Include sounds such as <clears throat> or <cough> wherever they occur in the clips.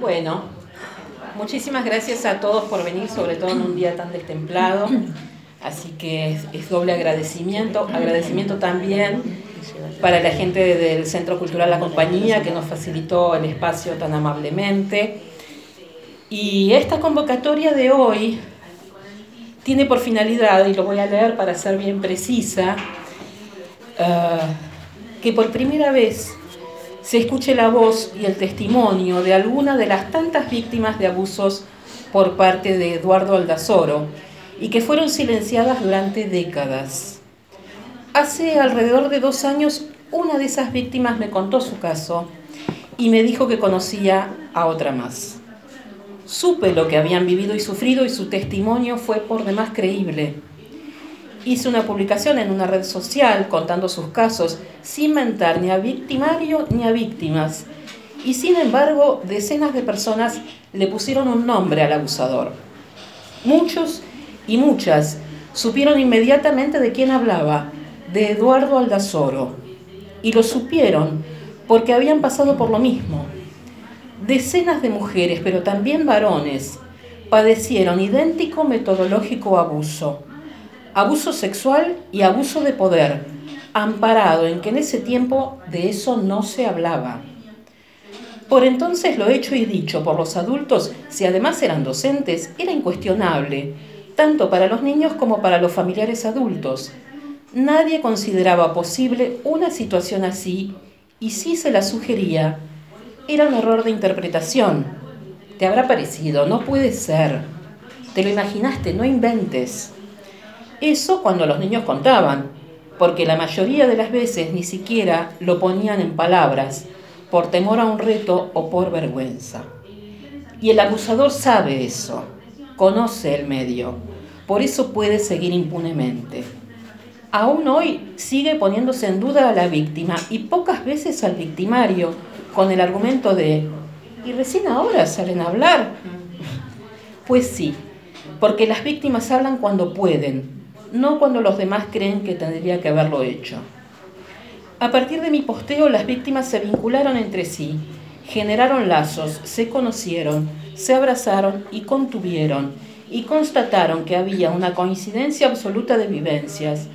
Bueno, muchísimas gracias a todos por venir, sobre todo en un día tan destemplado. Así que es, doble agradecimiento. Agradecimiento también para la gente del Centro Cultural La Compañía que nos facilitó el espacio tan amablemente. Y esta convocatoria de hoy tiene por finalidad, y lo voy a leer para ser bien precisa, eh, que por primera vez se escuche la voz y el testimonio de alguna de las tantas víctimas de abusos por parte de Eduardo Aldazoro y que fueron silenciadas durante décadas. Hace alrededor de dos años una de esas víctimas me contó su caso y me dijo que conocía a otra más. Supe lo que habían vivido y sufrido y su testimonio fue por demás creíble hice una publicación en una red social contando sus casos sin mentar ni a victimario ni a víctimas. Y sin embargo, decenas de personas le pusieron un nombre al abusador. Muchos y muchas supieron inmediatamente de quién hablaba, de Eduardo Aldazoro. Y lo supieron porque habían pasado por lo mismo. Decenas de mujeres, pero también varones, padecieron idéntico metodológico abuso abuso sexual y abuso de poder, amparado en que en ese tiempo de eso no se hablaba. Por entonces lo hecho y dicho por los adultos, si además eran docentes, era incuestionable, tanto para los niños como para los familiares adultos. Nadie consideraba posible una situación así y si se la sugería, era un error de interpretación. Te habrá parecido, no puede ser. Te lo imaginaste, no inventes. Eso cuando los niños contaban, porque la mayoría de las veces ni siquiera lo ponían en palabras, por temor a un reto o por vergüenza. Y el abusador sabe eso, conoce el medio, por eso puede seguir impunemente. Aún hoy sigue poniéndose en duda a la víctima y pocas veces al victimario con el argumento de, ¿y recién ahora salen a hablar? Pues sí, porque las víctimas hablan cuando pueden, no cuando los demás creen que tendría que haberlo hecho. A partir de mi posteo, las víctimas se vincularon entre sí, generaron lazos, se conocieron, se abrazaron y contuvieron, y constataron que había una coincidencia absoluta de vivencias,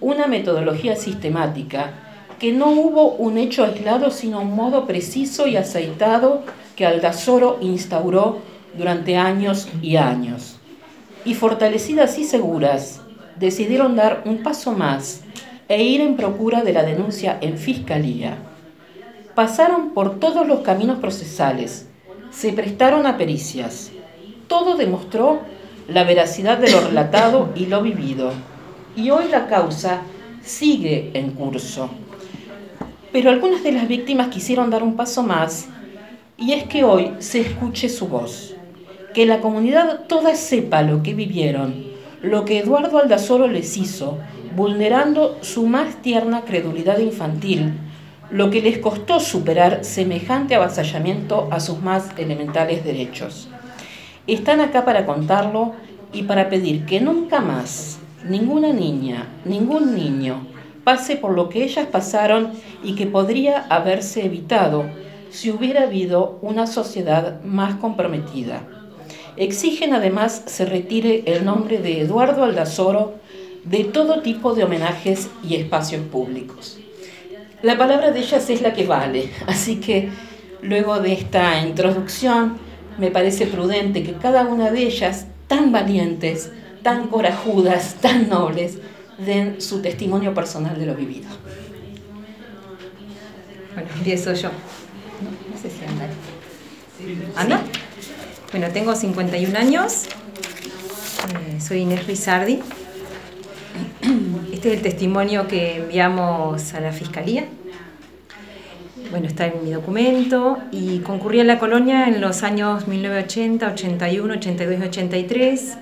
una metodología sistemática, que no hubo un hecho aislado, sino un modo preciso y aceitado que Aldazoro instauró durante años y años. Y fortalecidas y seguras, decidieron dar un paso más e ir en procura de la denuncia en fiscalía. Pasaron por todos los caminos procesales, se prestaron a pericias. Todo demostró la veracidad de lo relatado y lo vivido. Y hoy la causa sigue en curso. Pero algunas de las víctimas quisieron dar un paso más y es que hoy se escuche su voz, que la comunidad toda sepa lo que vivieron lo que Eduardo Aldazoro les hizo, vulnerando su más tierna credulidad infantil, lo que les costó superar semejante avasallamiento a sus más elementales derechos. Están acá para contarlo y para pedir que nunca más ninguna niña, ningún niño pase por lo que ellas pasaron y que podría haberse evitado si hubiera habido una sociedad más comprometida. Exigen además se retire el nombre de Eduardo Aldazoro de todo tipo de homenajes y espacios públicos. La palabra de ellas es la que vale, <laughs> así que luego de esta introducción me parece prudente que cada una de ellas, tan valientes, tan corajudas, tan nobles, den su testimonio personal de lo vivido. Bueno, empiezo yo. No, sé si andar. ¿Anda? Bueno, tengo 51 años, eh, soy Inés Rizardi. Este es el testimonio que enviamos a la Fiscalía. Bueno, está en mi documento y concurrí a la colonia en los años 1980, 81, 82 y 83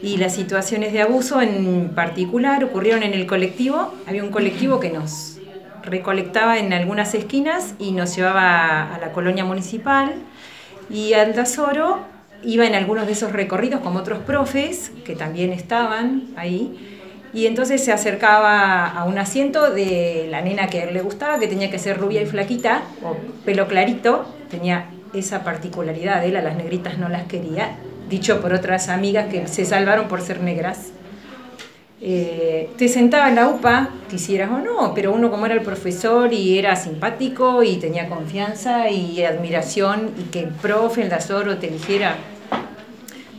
y las situaciones de abuso en particular ocurrieron en el colectivo. Había un colectivo que nos recolectaba en algunas esquinas y nos llevaba a la colonia municipal y Aldazoro iba en algunos de esos recorridos como otros profes que también estaban ahí. Y entonces se acercaba a un asiento de la nena que a él le gustaba, que tenía que ser rubia y flaquita, o pelo clarito, tenía esa particularidad él, a las negritas no las quería, dicho por otras amigas que se salvaron por ser negras. Eh, te sentaba en la UPA, quisieras o no, pero uno como era el profesor y era simpático y tenía confianza y admiración y que el profe, el dasoro te dijera,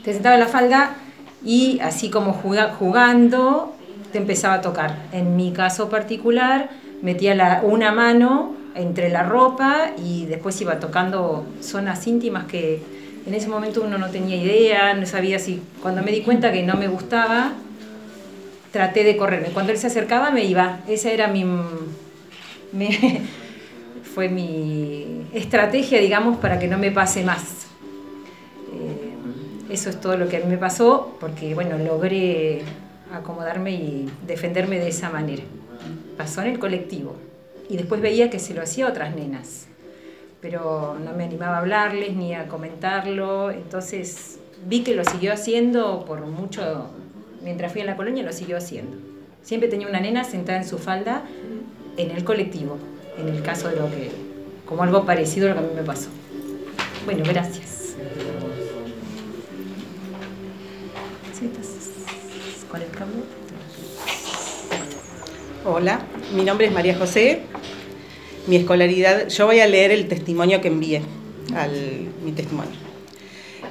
te sentaba en la falda y así como jugando te empezaba a tocar. En mi caso particular, metía una mano entre la ropa y después iba tocando zonas íntimas que en ese momento uno no tenía idea, no sabía si, cuando me di cuenta que no me gustaba, traté de correrme. Cuando él se acercaba me iba, esa era mi, <laughs> fue mi estrategia, digamos, para que no me pase más. Eh, eso es todo lo que a mí me pasó, porque bueno, logré acomodarme y defenderme de esa manera. Pasó en el colectivo y después veía que se lo hacía a otras nenas, pero no me animaba a hablarles ni a comentarlo, entonces vi que lo siguió haciendo por mucho, mientras fui en la colonia lo siguió haciendo. Siempre tenía una nena sentada en su falda en el colectivo, en el caso de lo que, como algo parecido a lo que a mí me pasó. Bueno, gracias. ¿Con el? Hola, mi nombre es María José, mi escolaridad, yo voy a leer el testimonio que envié, al, mi testimonio.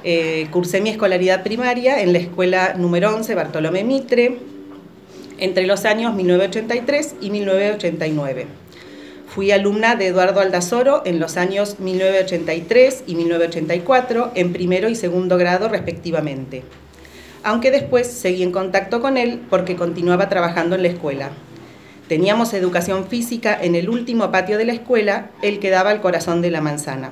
Eh, cursé mi escolaridad primaria en la escuela número 11 Bartolomé Mitre entre los años 1983 y 1989. Fui alumna de Eduardo Aldazoro en los años 1983 y 1984 en primero y segundo grado respectivamente, aunque después seguí en contacto con él porque continuaba trabajando en la escuela. Teníamos educación física en el último patio de la escuela, el que daba al corazón de la manzana.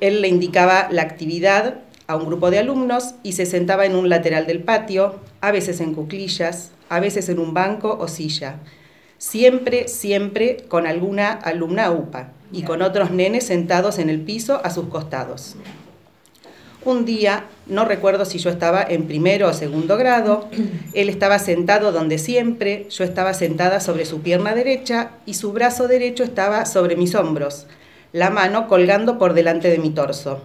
Él le indicaba la actividad a un grupo de alumnos y se sentaba en un lateral del patio, a veces en cuclillas, a veces en un banco o silla. Siempre, siempre con alguna alumna UPA y con otros nenes sentados en el piso a sus costados. Un día, no recuerdo si yo estaba en primero o segundo grado, él estaba sentado donde siempre, yo estaba sentada sobre su pierna derecha y su brazo derecho estaba sobre mis hombros, la mano colgando por delante de mi torso.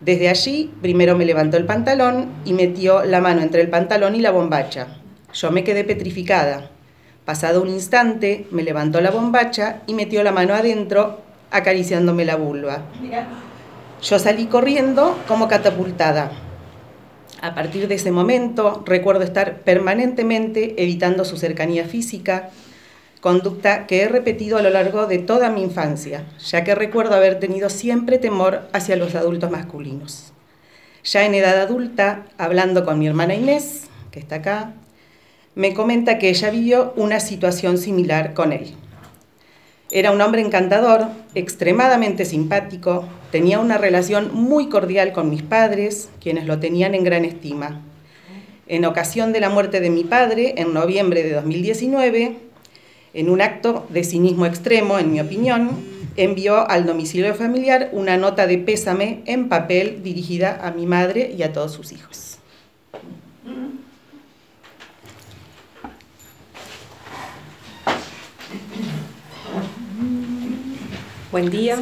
Desde allí, primero me levantó el pantalón y metió la mano entre el pantalón y la bombacha. Yo me quedé petrificada. Pasado un instante, me levantó la bombacha y metió la mano adentro, acariciándome la vulva. Yo salí corriendo como catapultada. A partir de ese momento recuerdo estar permanentemente evitando su cercanía física, conducta que he repetido a lo largo de toda mi infancia, ya que recuerdo haber tenido siempre temor hacia los adultos masculinos. Ya en edad adulta, hablando con mi hermana Inés, que está acá, me comenta que ella vivió una situación similar con él. Era un hombre encantador, extremadamente simpático, tenía una relación muy cordial con mis padres, quienes lo tenían en gran estima. En ocasión de la muerte de mi padre, en noviembre de 2019, en un acto de cinismo extremo, en mi opinión, envió al domicilio familiar una nota de pésame en papel dirigida a mi madre y a todos sus hijos. Buen día.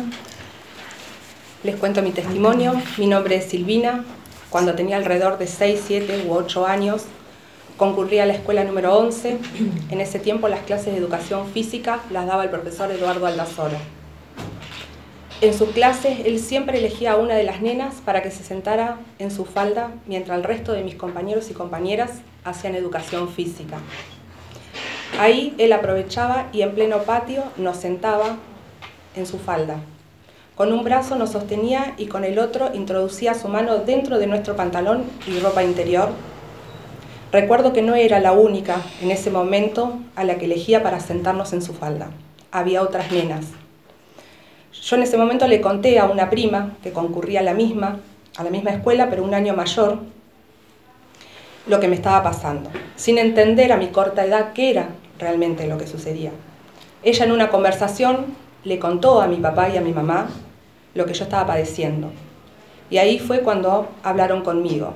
Les cuento mi testimonio. Mi nombre es Silvina. Cuando tenía alrededor de 6, 7 u 8 años, concurrí a la escuela número 11. En ese tiempo las clases de educación física las daba el profesor Eduardo Aldazoro. En sus clases él siempre elegía a una de las nenas para que se sentara en su falda mientras el resto de mis compañeros y compañeras hacían educación física. Ahí él aprovechaba y en pleno patio nos sentaba en su falda. Con un brazo nos sostenía y con el otro introducía su mano dentro de nuestro pantalón y ropa interior. Recuerdo que no era la única en ese momento a la que elegía para sentarnos en su falda. Había otras nenas. Yo en ese momento le conté a una prima que concurría a la misma, a la misma escuela, pero un año mayor, lo que me estaba pasando, sin entender a mi corta edad qué era realmente lo que sucedía. Ella en una conversación le contó a mi papá y a mi mamá lo que yo estaba padeciendo. Y ahí fue cuando hablaron conmigo.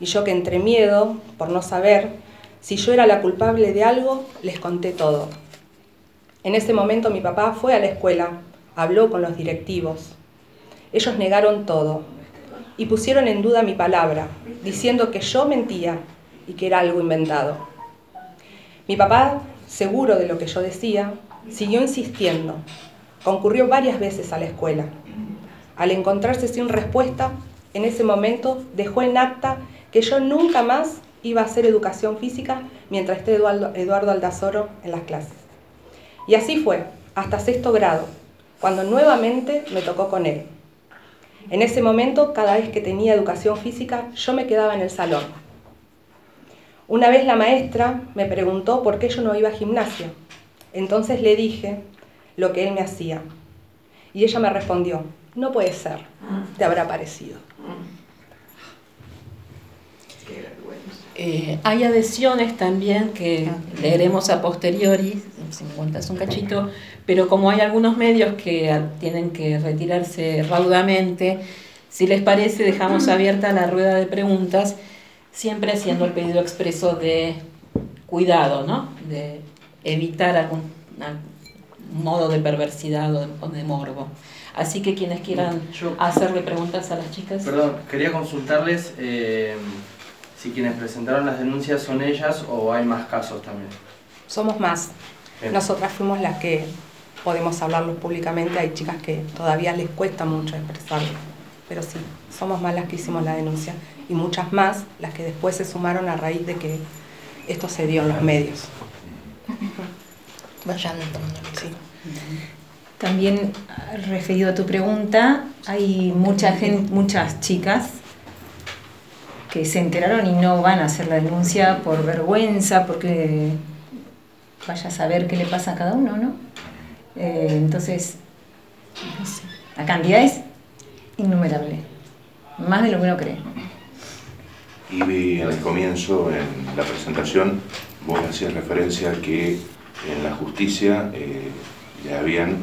Y yo que entre miedo, por no saber si yo era la culpable de algo, les conté todo. En ese momento mi papá fue a la escuela, habló con los directivos. Ellos negaron todo y pusieron en duda mi palabra, diciendo que yo mentía y que era algo inventado. Mi papá, seguro de lo que yo decía, siguió insistiendo. Concurrió varias veces a la escuela. Al encontrarse sin respuesta, en ese momento dejó en acta que yo nunca más iba a hacer educación física mientras esté Eduardo, Eduardo Aldazoro en las clases. Y así fue, hasta sexto grado, cuando nuevamente me tocó con él. En ese momento, cada vez que tenía educación física, yo me quedaba en el salón. Una vez la maestra me preguntó por qué yo no iba a gimnasia. Entonces le dije lo que él me hacía. Y ella me respondió, no puede ser, te habrá parecido. Eh, hay adhesiones también que leeremos a posteriori, si me cuentas un cachito, pero como hay algunos medios que tienen que retirarse raudamente, si les parece dejamos abierta la rueda de preguntas, siempre haciendo el pedido expreso de cuidado, ¿no? de evitar algún, modo de perversidad o de, morbo. Así que quienes quieran hacerle preguntas a las chicas. Perdón, quería consultarles... Eh, si quienes presentaron las denuncias son ellas o hay más casos también. Somos más. Nosotras fuimos las que podemos hablarlo públicamente. Hay chicas que todavía les cuesta mucho expresarlo. Pero sí, somos más las que hicimos la denuncia y muchas más las que después se sumaron a raíz de que esto se dio en los medios. <laughs> Vayan sí. También referido a tu pregunta, hay mucha gente, muchas chicas que se enteraron y no van a hacer la denuncia por vergüenza, porque vaya a saber qué le pasa a cada uno, ¿no? Eh, entonces, la cantidad es innumerable, más de lo que uno cree. Y el comienzo, en la presentación, vos hacías referencia que en la justicia eh, ya habían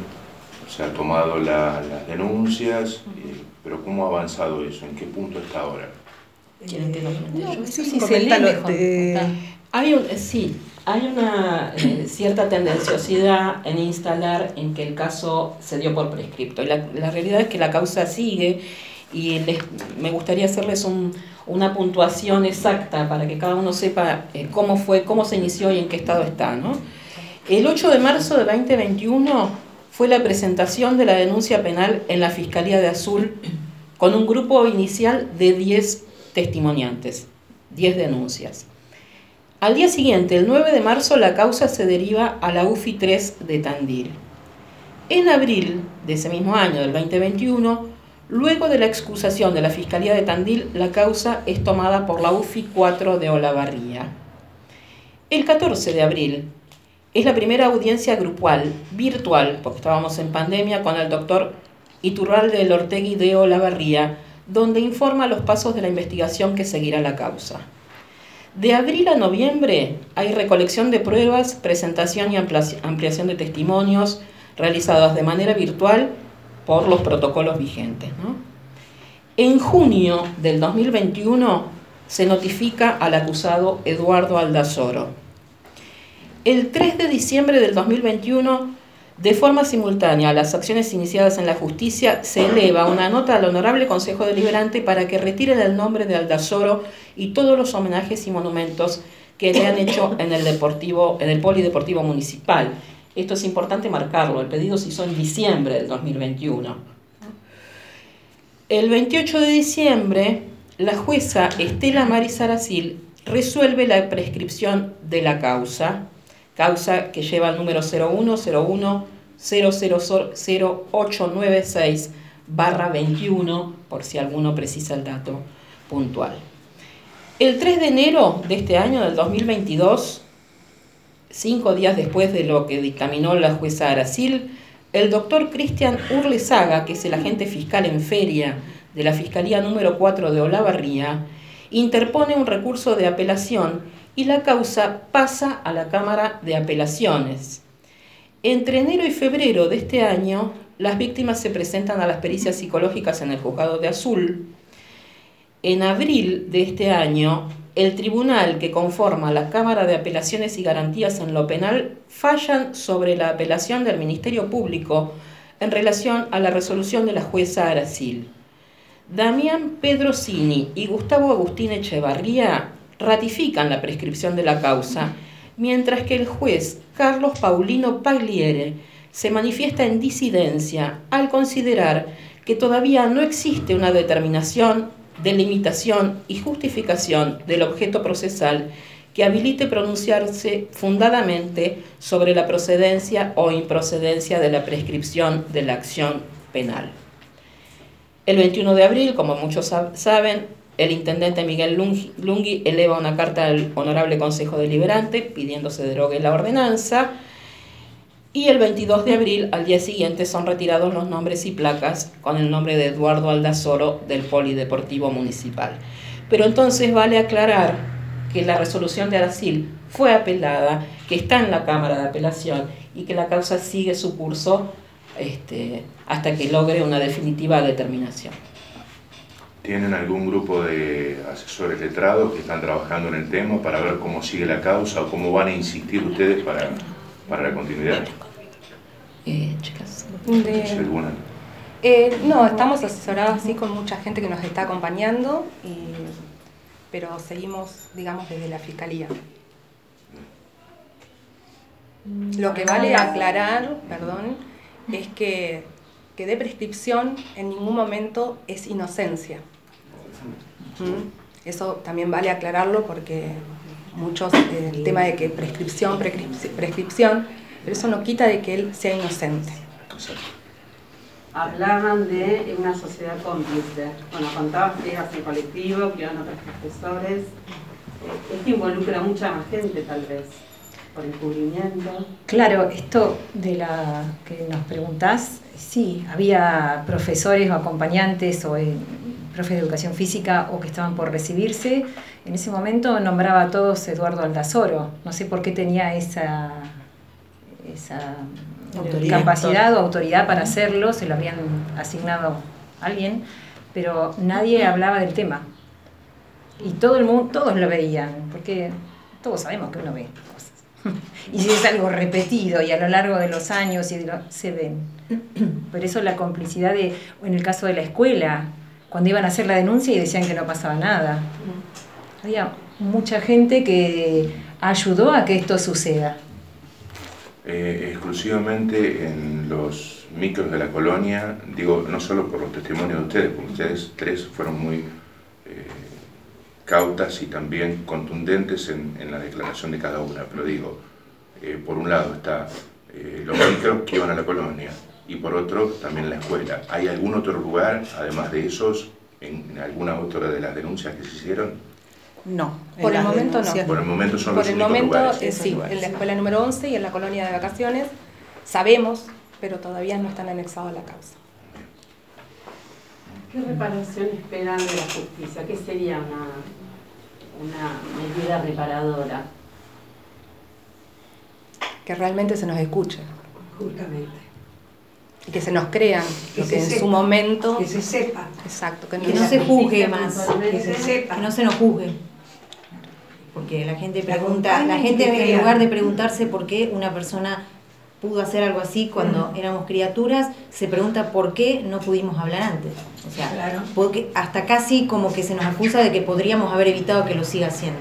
o tomado las denuncias, eh, pero ¿cómo ha avanzado eso? ¿En qué punto está ahora? ¿Quieren que lo sí, sí, Hay un, sí, hay una eh, cierta tendenciosidad en instalar en que el caso se dio por prescripto. La, la realidad es que la causa sigue y les, me gustaría hacerles un, una puntuación exacta para que cada uno sepa eh, cómo fue, cómo se inició y en qué estado está. ¿no? El 8 de marzo de 2021 fue la presentación de la denuncia penal en la Fiscalía de Azul con un grupo inicial de 10 testimoniantes, 10 denuncias. Al día siguiente, el 9 de marzo, la causa se deriva a la UFI 3 de Tandil. En abril de ese mismo año, del 2021, luego de la excusación de la Fiscalía de Tandil, la causa es tomada por la UFI 4 de Olavarría. El 14 de abril es la primera audiencia grupal, virtual, porque estábamos en pandemia, con el doctor Iturralde del Ortegui de Olavarría, donde informa los pasos de la investigación que seguirá la causa. De abril a noviembre hay recolección de pruebas, presentación y ampliación de testimonios realizadas de manera virtual por los protocolos vigentes. En junio del 2021 se notifica al acusado Eduardo Aldazoro. El 3 de diciembre del 2021 de forma simultánea a las acciones iniciadas en la justicia, se eleva una nota al Honorable Consejo Deliberante para que retire el nombre de Aldazoro y todos los homenajes y monumentos que le han hecho en el, deportivo, en el Polideportivo Municipal. Esto es importante marcarlo, el pedido se hizo en diciembre del 2021. El 28 de diciembre, la jueza Estela Maris Aracil resuelve la prescripción de la causa causa que lleva el número 0101 0000896 barra 21, por si alguno precisa el dato puntual. El 3 de enero de este año, del 2022, cinco días después de lo que dictaminó la jueza Aracil, el doctor Cristian Urlezaga, que es el agente fiscal en feria de la Fiscalía número 4 de Olavarría, interpone un recurso de apelación y la causa pasa a la Cámara de Apelaciones. Entre enero y febrero de este año, las víctimas se presentan a las pericias psicológicas en el juzgado de Azul. En abril de este año, el tribunal que conforma la Cámara de Apelaciones y Garantías en lo Penal fallan sobre la apelación del Ministerio Público en relación a la resolución de la jueza Aracil. Damián Pedrocini y Gustavo Agustín Echevarría ratifican la prescripción de la causa, mientras que el juez Carlos Paulino Pagliere se manifiesta en disidencia al considerar que todavía no existe una determinación, delimitación y justificación del objeto procesal que habilite pronunciarse fundadamente sobre la procedencia o improcedencia de la prescripción de la acción penal. El 21 de abril, como muchos saben, el intendente Miguel Lungui eleva una carta al Honorable Consejo Deliberante pidiendo se derogue la ordenanza y el 22 de abril, al día siguiente, son retirados los nombres y placas con el nombre de Eduardo Aldazoro del Polideportivo Municipal. Pero entonces vale aclarar que la resolución de Aracil fue apelada, que está en la Cámara de Apelación y que la causa sigue su curso este, hasta que logre una definitiva determinación. ¿Tienen algún grupo de asesores letrados que están trabajando en el tema para ver cómo sigue la causa o cómo van a insistir ustedes para, para la continuidad? Eh, chicas. Eh, no, estamos asesorados así con mucha gente que nos está acompañando y pero seguimos, digamos, desde la Fiscalía. Lo que vale aclarar, perdón, es que, que de prescripción en ningún momento es inocencia. ¿Mm? Eso también vale aclararlo porque muchos, el tema de que prescripción, prescripción, pero eso no quita de que él sea inocente hablaban de una sociedad cómplice. Bueno, contabas que ibas en colectivo, que iban otros profesores. Eh, esto involucra mucha más gente, tal vez, por encubrimiento. Claro, esto de la que nos preguntás, sí, había profesores o acompañantes o eh, profes de educación física o que estaban por recibirse. En ese momento nombraba a todos Eduardo Aldazoro. No sé por qué tenía esa, esa capacidad o autoridad para hacerlo, se lo habían asignado a alguien, pero nadie hablaba del tema. Y todo el mundo, todos lo veían, porque todos sabemos que uno ve. <laughs> y si es algo repetido y a lo largo de los años y se ven. Por eso la complicidad de, en el caso de la escuela, cuando iban a hacer la denuncia y decían que no pasaba nada. Había mucha gente que ayudó a que esto suceda. Eh, exclusivamente en los micros de la colonia, digo, no solo por los testimonios de ustedes, porque ustedes tres fueron muy eh, cautas y también contundentes en, en, la declaración de cada una, pero digo, eh, por un lado está los micros que iban a la colonia y por otro también la escuela. ¿Hay algún otro lugar, además de esos, en alguna otra de las denuncias que se hicieron? No. Por el momento no. Por el momento son Por el momento, eh, sí, en la escuela número 11 y en la colonia de vacaciones. Sabemos, pero todavía no están anexados a la causa. ¿Qué reparación esperan de la justicia? ¿Qué sería una, una medida reparadora? Que realmente se nos escuche. Justamente. Y que se nos crean, que, que en su momento... Que se sepa. Exacto. Que no, se juzgue más, que se sepa. Que no se nos juzgue. Porque la gente pregunta, la gente en lugar de preguntarse por qué una persona pudo hacer algo así cuando éramos criaturas, se pregunta por qué no pudimos hablar antes. O sea, porque hasta casi como que se nos acusa de que podríamos haber evitado que lo siga haciendo.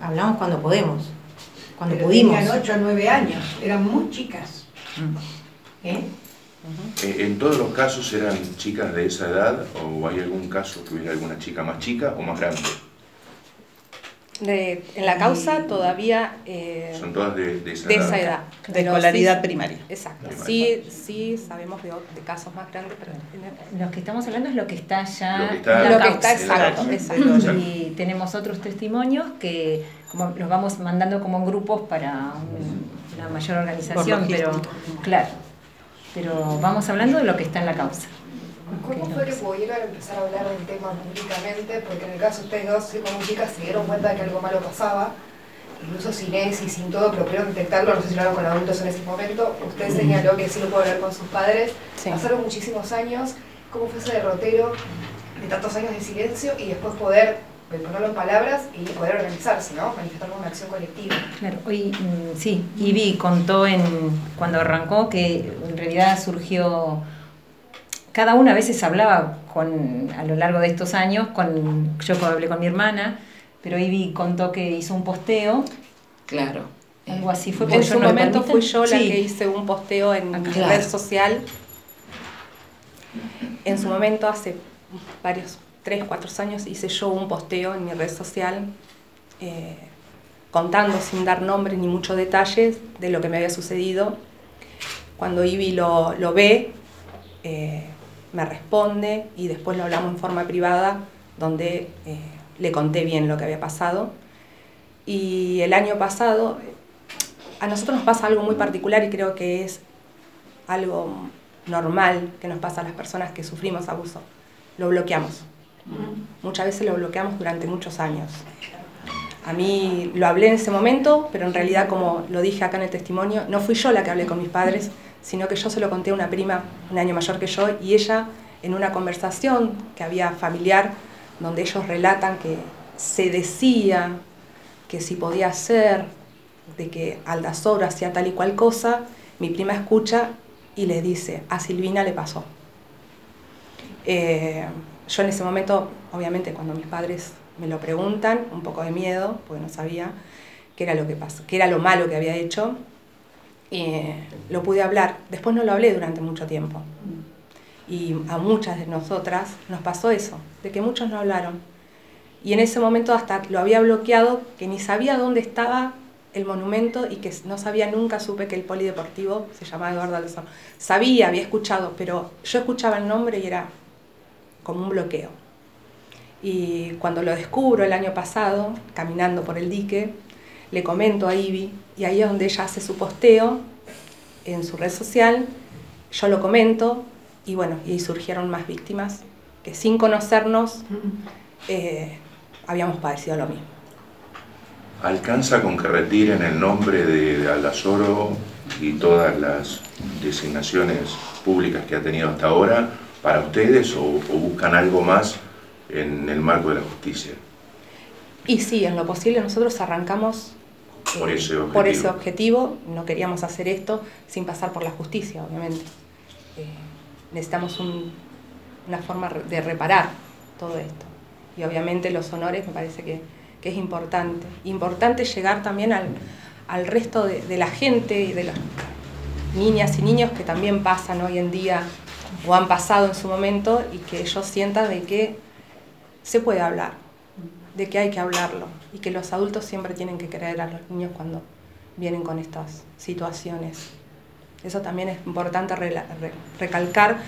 Hablamos cuando podemos, cuando pudimos. Tenían 8 o 9 años, eran muy chicas. Mm. ¿Eh? Eh, ¿En todos los casos eran chicas de esa edad o hay algún caso que hubiera alguna chica más chica o más grande? De, en la causa todavía... Eh, Son todas de, de, esa, de edad. esa, edad. De escolaridad primaria. Exacto. Sí, sí sabemos de, de, casos más grandes, pero... Lo que estamos hablando es lo que está ya... Lo que está, en lo que está exacto, exacto. Y tenemos otros testimonios que como los vamos mandando como grupos para un, una mayor organización, pero claro, pero vamos hablando de lo que está en la causa. ¿Cómo fue que pudieron empezar a hablar del tema públicamente? Porque en el caso de ustedes dos, siendo muy chicas, se dieron cuenta de que algo malo pasaba, incluso sin ESI y sin todo, pero pudieron detectarlo, no sé si lo hablaron con adultos en ese momento. Usted señaló que sí lo pudo hablar con sus padres. Sí. Pasaron muchísimos años. ¿Cómo fue ese derrotero de tantos años de silencio y después poder ponerlo en palabras y poder organizarse, ¿no? Manifestar una acción colectiva. Claro, hoy mm, sí, Ivy contó en, cuando arrancó que en realidad surgió, cada una a veces hablaba con, a lo largo de estos años, con, yo hablé con mi hermana, pero Ivy contó que hizo un posteo. Claro. Algo así fue. En su momento fui yo la que hice un posteo en mi red social. En su momento, hace varios, tres, cuatro años, hice yo un posteo en mi red social eh, contando sin dar nombres ni muchos detalles de lo que me había sucedido. Cuando Ivy lo, lo ve, eh, me responde y después lo hablamos en forma privada, donde eh, le conté bien lo que había pasado. Y el año pasado, a nosotros nos pasa algo muy particular y creo que es algo normal que nos pasa a las personas que sufrimos abuso. Lo bloqueamos. Muchas veces lo bloqueamos durante muchos años. A mí lo hablé en ese momento, pero en realidad, como lo dije acá en el testimonio, no fui yo la que hablé con mis padres, sino que yo se lo conté a una prima un año mayor que yo y ella, en una conversación que había familiar, donde ellos relatan que se decía que si podía ser, de que Aldazor hacía tal y cual cosa, mi prima escucha y le dice, a Silvina le pasó. Eh, yo en ese momento, obviamente, cuando mis padres me lo preguntan, un poco de miedo, porque no sabía qué era lo que pasó, qué era lo malo que había hecho, eh, lo pude hablar. Después no lo hablé durante mucho tiempo. Y a muchas de nosotras nos pasó eso, de que muchos no hablaron. Y en ese momento hasta lo había bloqueado, que ni sabía dónde estaba el monumento y que no sabía, nunca supe que el polideportivo se llamaba Eduardo Alonso. Sabía, había escuchado, pero yo escuchaba el nombre y era como un bloqueo. Y cuando lo descubro el año pasado, caminando por el dique, le comento a Ivy, y ahí es donde ella hace su posteo en su red social, yo lo comento, y bueno, y surgieron más víctimas que sin conocernos eh, habíamos padecido lo mismo. ¿Alcanza con que retiren el nombre de Aldazoro y todas las designaciones públicas que ha tenido hasta ahora para ustedes o, buscan algo más en el marco de la justicia? Y sí, en lo posible nosotros arrancamos por, ese por, ese objetivo. No queríamos hacer esto sin pasar por la justicia, obviamente. Eh, necesitamos una forma de reparar todo esto. Y obviamente los honores me parece que, que es importante. Importante llegar también al, al resto de, de, la gente y de las niñas y niños que también pasan hoy en día o han pasado en su momento y que ellos sientan de que se puede hablar, de que hay que hablarlo y que los adultos siempre tienen que creer a los niños cuando vienen con estas situaciones. Eso también es importante recalcar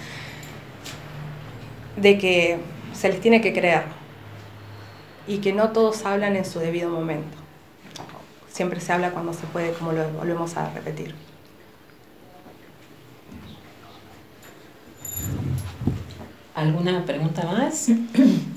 de que se les tiene que creer y que no todos hablan en su debido momento. Siempre se habla cuando se puede, como lo volvemos a repetir. ¿Alguna pregunta más? <clears throat>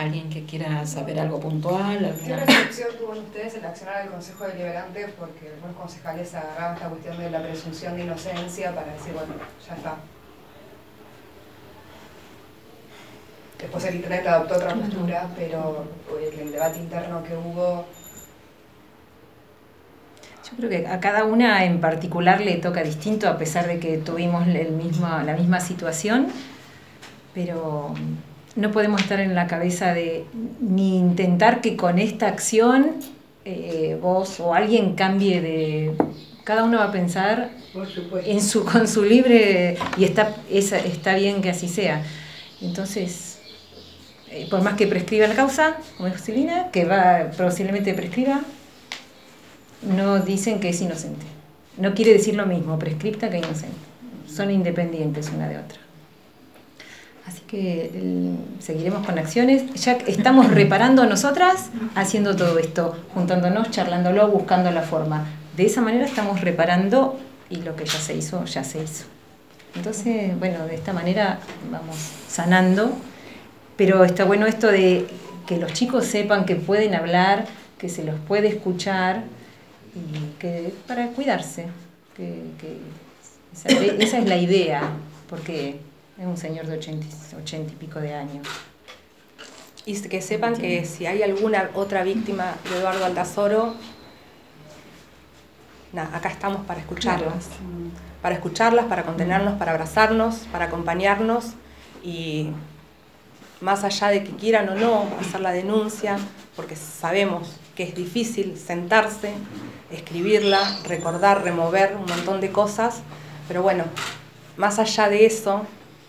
¿Alguien que quiera saber algo puntual? ¿Qué recepción tuvo ustedes en accionar al Consejo Deliberante? Porque algunos concejales agarraban esta cuestión de la presunción de inocencia para decir, bueno, ya está. Después el Internet adoptó otra postura, pero el debate interno que hubo yo creo que a cada una en particular le toca distinto, a pesar de que tuvimos el mismo, la misma situación, pero no podemos estar en la cabeza de ni intentar que con esta acción eh, vos o alguien cambie de... Cada uno va a pensar en su, con su libre y está, está bien que así sea. Entonces, eh, por más que prescriba la causa, como es que va posiblemente prescriba, no dicen que es inocente. No quiere decir lo mismo prescripta que inocente. Son independientes una de otra. Así que seguiremos con acciones. Ya estamos <coughs> reparando nosotras haciendo todo esto, juntándonos, charlándolo, buscando la forma. De esa manera estamos reparando y lo que ya se hizo, ya se hizo. Entonces, bueno, de esta manera vamos sanando. Pero está bueno esto de que los chicos sepan que pueden hablar, que se los puede escuchar y que para cuidarse, que, esa, es la idea, porque Es un señor de 80, 80 y pico de años. Y que sepan que si hay alguna otra víctima de Eduardo Altazoro, nada, acá estamos para escucharlas. Para escucharlas, para contenernos, para abrazarnos, para acompañarnos y más allá de que quieran o no hacer la denuncia, porque sabemos que es difícil sentarse, escribirla, recordar, remover un montón de cosas, pero bueno, más allá de eso,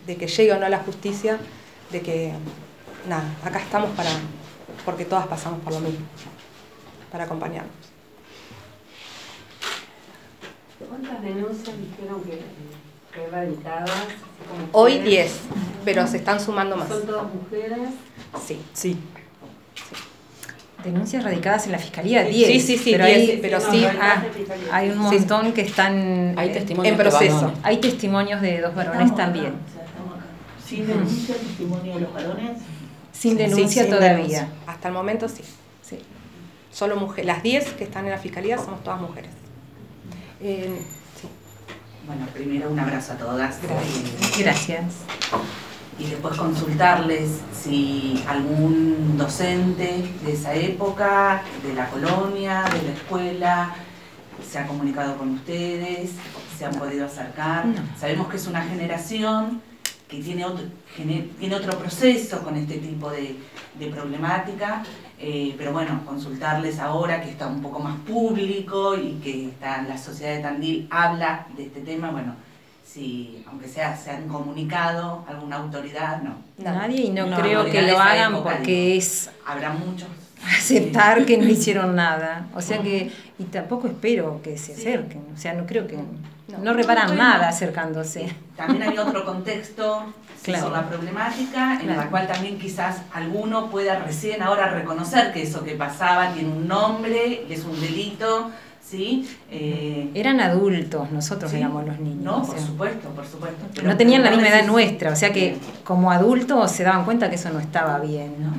de que llegue o no a la justicia, de que, nada, acá estamos para, porque todas pasamos por lo mismo, para acompañarnos. ¿Cuántas denuncias dijeron que, que radicadas? Hoy 10, pero se están sumando más. ¿Son todas mujeres? Sí. Sí. Denuncias radicadas en la fiscalía, 10. Sí, sí, sí, pero 10, hay, pero no, sí, ah, hay un montón que están Hay testimonios en proceso. Hay testimonios de dos varones también. ¿Sin denuncia testimonio de los varones? Sin Sí, denuncia sin todavía. denuncia. Hasta el momento sí. Sí. Solo mujeres. Las 10 que están en la fiscalía somos todas mujeres. Eh, sí. Bueno, primero un abrazo a todas. Gracias. Y después consultarles si algún docente de esa época, de la colonia, de la escuela, se ha comunicado con ustedes, se han podido acercar. No. Sabemos que es una generación que tiene otro, tiene otro proceso con este tipo de, de problemática, eh, pero bueno, consultarles ahora que está un poco más público y que está, la sociedad de Tandil habla de este tema, bueno, si aunque sea se han comunicado alguna autoridad, no. Nadie y no, No, creo que lo hagan época, porque digo. es Habrá muchos. aceptar que no <laughs> hicieron nada. O sea que, y tampoco espero que se acerquen. O sea, no creo que, no, reparan nada acercándose. También hay otro contexto <laughs> Claro. sobre la problemática en la cual también quizás alguno pueda recién ahora reconocer que eso que pasaba tiene un nombre y es un delito, ¿sí? Eh, Eran adultos, nosotros Sí. éramos los niños. no, o por supuesto, por supuesto. pero no tenían la misma edad nuestra, o sea que como adultos se daban cuenta que eso no estaba bien. ¿no?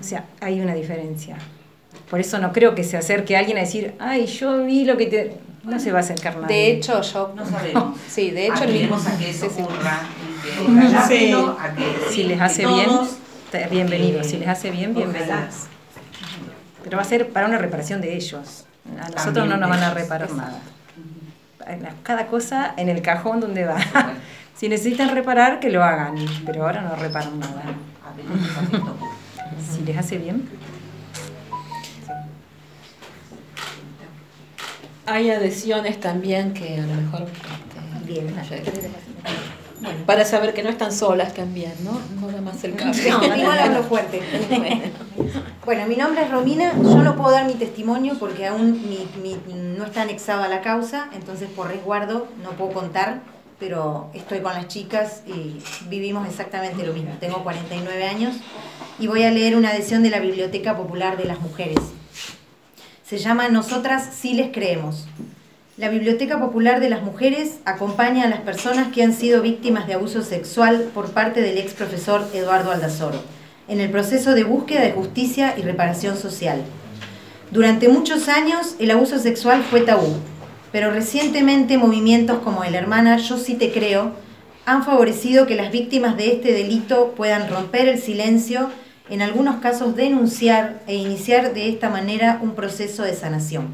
O sea, hay una diferencia. Por eso no creo que se acerque alguien a decir, ay, yo vi lo que te... No se va a acercar nadie. De hecho, yo. No sabemos. <laughs> Sí, de hecho, el mismo. Aspiremos a que eso sí, sí. ocurra y que haya Sí. apelo a que Si les que hace bien, todos, bienvenidos. Si les hace bien, ojalá. bienvenidos. Pero va a ser para una reparación de ellos. A nosotros También no nos van a reparar nada. Cada cosa en el cajón donde va. <laughs> Si necesitan reparar, que lo hagan, pero ahora no reparan nada. Si les hace bien. Hay adhesiones también que a lo mejor este, Bien. bueno, para saber que no están solas también, ¿no? No nada más el café. No, hablo fuerte. <laughs> Bueno, mi nombre es Romina, yo no puedo dar mi testimonio porque aún mi- mi- no está anexado a la causa, entonces por resguardo no puedo contar, pero estoy con las chicas y vivimos exactamente lo mismo. Tengo 49 años y voy a leer una adhesión de la Biblioteca Popular de las Mujeres. Se llama Nosotras sí les creemos. La Biblioteca Popular de las Mujeres acompaña a las personas que han sido víctimas de abuso sexual por parte del ex profesor Eduardo Aldazoro en el proceso de búsqueda de justicia y reparación social. Durante muchos años el abuso sexual fue tabú, pero recientemente movimientos como el Hermana Yo sí te creo han favorecido que las víctimas de este delito puedan romper el silencio, en algunos casos denunciar e iniciar de esta manera un proceso de sanación.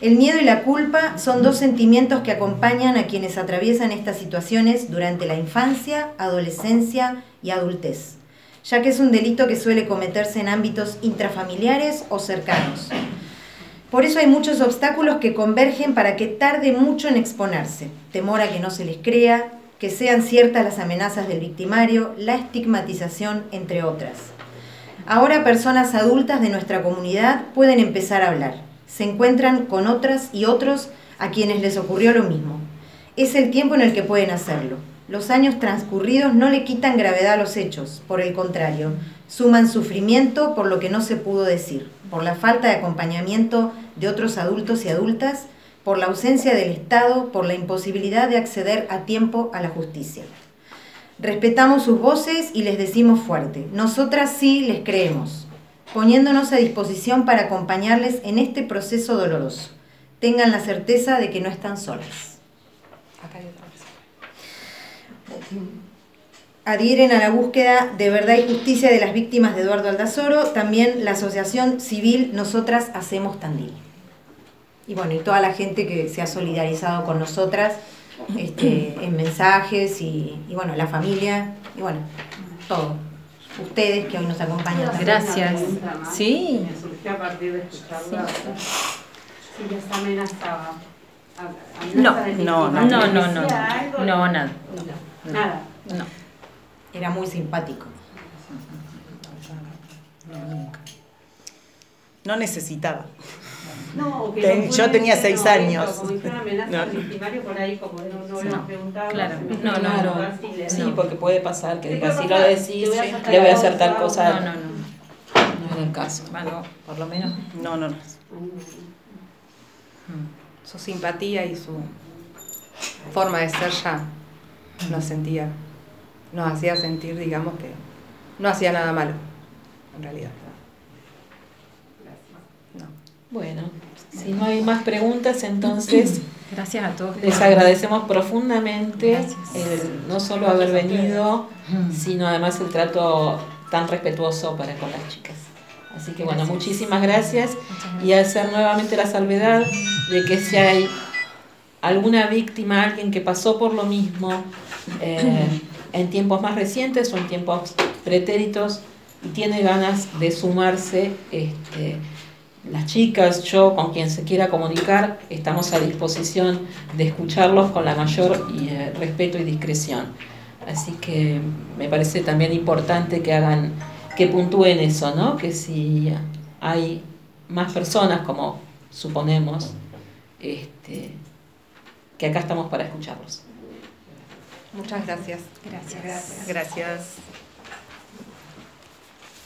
El miedo y la culpa son dos sentimientos que acompañan a quienes atraviesan estas situaciones durante la infancia, adolescencia y adultez, ya que es un delito que suele cometerse en ámbitos intrafamiliares o cercanos. Por eso hay muchos obstáculos que convergen para que tarde mucho en exponerse. Temor a que no se les crea, que sean ciertas las amenazas del victimario, la estigmatización, entre otras. Ahora personas adultas de nuestra comunidad pueden empezar a hablar. Se encuentran con otras y otros a quienes les ocurrió lo mismo. Es el tiempo en el que pueden hacerlo. Los años transcurridos no le quitan gravedad a los hechos, por el contrario, suman sufrimiento por lo que no se pudo decir, por la falta de acompañamiento de otros adultos y adultas, por la ausencia del Estado, por la imposibilidad de acceder a tiempo a la justicia. Respetamos sus voces y les decimos fuerte, nosotras sí les creemos, poniéndonos a disposición para acompañarles en este proceso doloroso. Tengan la certeza de que no están solas. Adhieren a la búsqueda de verdad y justicia de las víctimas de Eduardo Aldazoro, también la Asociación Civil Nosotras Hacemos Tandil. Y bueno, y toda la gente que se ha solidarizado con nosotras este, en mensajes y, y bueno, la familia y bueno, todo. Ustedes que hoy nos acompañan. también. Gracias. Sí. Me surgió a partir de escucharla. Si les amenazaba. a- No, no, no, ¿les no, no, algo? no, nada. Nada. No. Era muy simpático. No necesitaba. No, o que Ten- no yo tenía seis no, años. Como si fuera amenaza No. por ahí, como no, no preguntado. claro. le- Sí, porque puede pasar que después si lo decís, le voy a hacer tal cosa. No, no, no. No era el caso. Bueno, por lo menos. No, no, no. Su simpatía y su forma de ser ya nos sentía, nos hacía sentir, digamos, que no hacía nada malo, en realidad. No. Bueno, si no hay más preguntas, entonces <clears throat> Gracias a todos. les agradecemos profundamente el no solo haber venido, sino además el trato tan respetuoso para con las chicas. Así que bueno, muchísimas gracias y hacer nuevamente la salvedad de que si hay alguna víctima, alguien que pasó por lo mismo eh, <clears throat> en tiempos más recientes o en tiempos pretéritos y tiene ganas de sumarse, este, las chicas, yo, con quien se quiera comunicar, estamos a disposición de escucharlos con la mayor y, eh, respeto y discreción. Así que me parece también importante que hagan, que puntúen eso, ¿no? Que si hay más personas, como suponemos, este, que acá estamos para escucharlos. Muchas gracias. Gracias. Gracias.